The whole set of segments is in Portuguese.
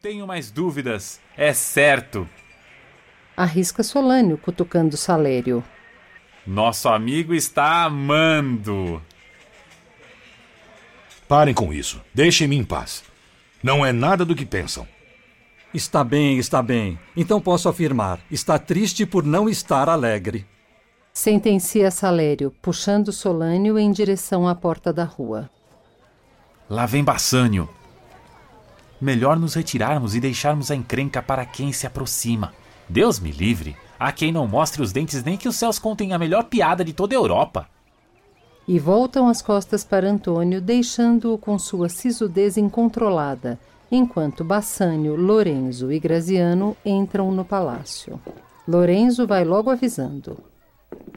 tenho mais dúvidas. É certo. Arrisca Solânio, cutucando Salério. Nosso amigo está amando. Parem com isso. Deixem-me em paz. Não é nada do que pensam. Está bem, está bem. Então posso afirmar: está triste por não estar alegre. Sentencia Salério, puxando Solânio em direção à porta da rua. Lá vem Bassânio. Melhor nos retirarmos e deixarmos a encrenca para quem se aproxima. Deus me livre. Há quem não mostre os dentes nem que os céus contem a melhor piada de toda a Europa. E voltam as costas para Antônio, deixando-o com sua sisudez incontrolada, enquanto Bassânio, Lorenzo e Graziano entram no palácio. Lorenzo vai logo avisando.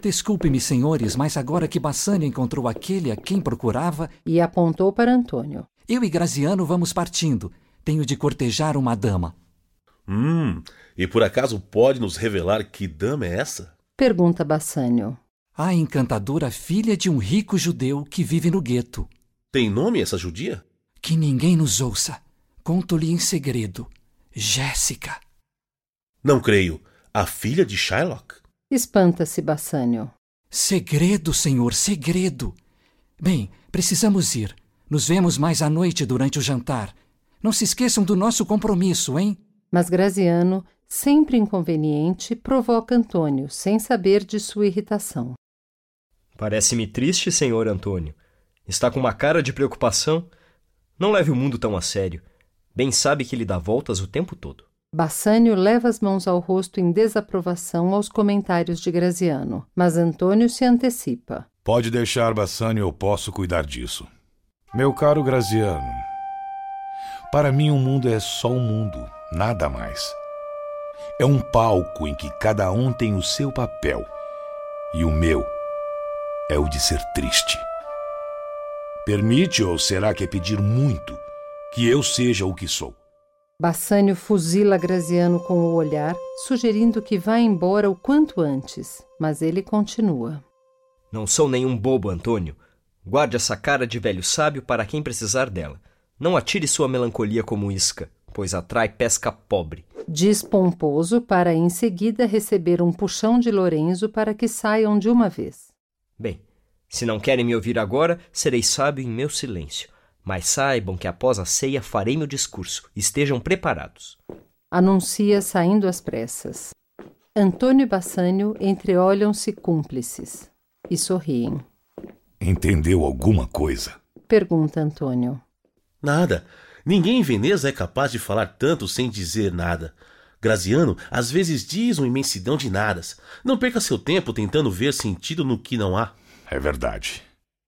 Desculpe-me, senhores, mas agora que Bassânio encontrou aquele a quem procurava. E apontou para Antônio. Eu e Graziano vamos partindo. Tenho de cortejar uma dama. Hum, e por acaso pode nos revelar que dama é essa? Pergunta Bassânio. A encantadora filha de um rico judeu que vive no gueto. Tem nome essa judia? Que ninguém nos ouça. Conto-lhe em segredo. Jéssica. Não creio. A filha de Shylock? Espanta-se Bassânio. Segredo, senhor, segredo. Bem, precisamos ir. Nos vemos mais à noite durante o jantar. Não se esqueçam do nosso compromisso, hein? Mas Graziano, sempre inconveniente, provoca Antônio, sem saber de sua irritação. Parece-me triste, senhor Antônio. Está com uma cara de preocupação. Não leve o mundo tão a sério. Bem sabe que lhe dá voltas o tempo todo. Bassânio leva as mãos ao rosto em desaprovação aos comentários de Graziano, mas Antônio se antecipa. Pode deixar, Bassânio, eu posso cuidar disso. Meu caro Graziano, para mim o mundo é só um mundo, nada mais. É um palco em que cada um tem o seu papel, e o meu é o de ser triste. Permite ou será que é pedir muito que eu seja o que sou? Bassânio fuzila Graziano com o olhar, sugerindo que vá embora o quanto antes, mas ele continua. Não sou nenhum bobo, Antônio. Guarde essa cara de velho sábio para quem precisar dela. Não atire sua melancolia como isca, pois atrai pesca pobre. Diz pomposo para em seguida receber um puxão de Lorenzo para que saiam de uma vez. Bem, se não querem me ouvir agora, serei sábio em meu silêncio. Mas saibam que após a ceia farei meu discurso. Estejam preparados. Anuncia saindo às pressas. Antônio e Bassânio entreolham-se cúmplices e sorriem. Entendeu alguma coisa? Pergunta Antônio. Nada. Ninguém em Veneza é capaz de falar tanto sem dizer nada. Graziano às vezes diz uma imensidão de nadas. Não perca seu tempo tentando ver sentido no que não há. É verdade.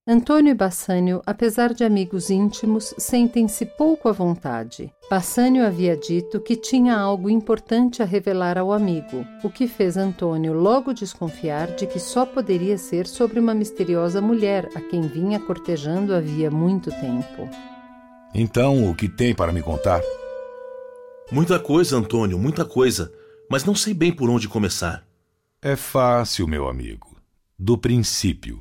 Antônio e Bassânio, apesar de amigos íntimos, sentem-se pouco à vontade. Bassânio havia dito que tinha algo importante a revelar ao amigo, o que fez Antônio logo desconfiar de que só poderia ser sobre uma misteriosa mulher a quem vinha cortejando havia muito tempo. Então, o que tem para me contar? Muita coisa, Antônio, muita coisa. Mas não sei bem por onde começar. É fácil, meu amigo. Do princípio.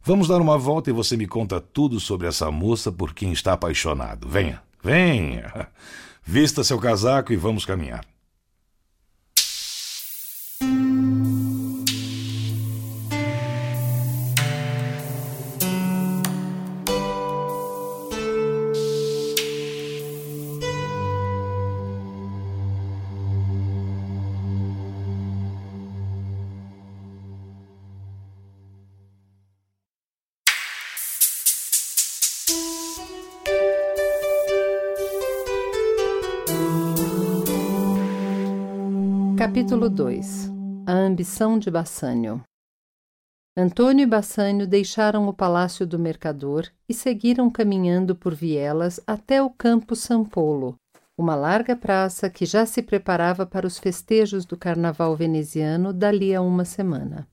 Vamos dar uma volta e você me conta tudo sobre essa moça por quem está apaixonado. Venha, venha. Vista seu casaco e vamos caminhar. Capítulo 2 A ambição de Bassânio Antônio e Bassânio deixaram o palácio do mercador e seguiram caminhando por vielas até o Campo Sampolo, uma larga praça que já se preparava para os festejos do carnaval veneziano dali a uma semana.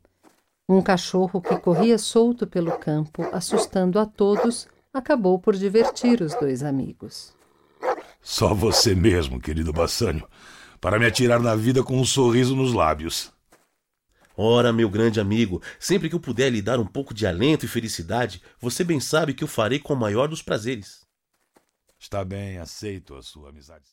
Um cachorro que corria solto pelo campo, assustando a todos, acabou por divertir os dois amigos. Só você mesmo, querido Bassânio para me atirar na vida com um sorriso nos lábios. Ora, meu grande amigo, sempre que eu puder lhe dar um pouco de alento e felicidade, você bem sabe que eu farei com o maior dos prazeres. Está bem, aceito a sua amizade.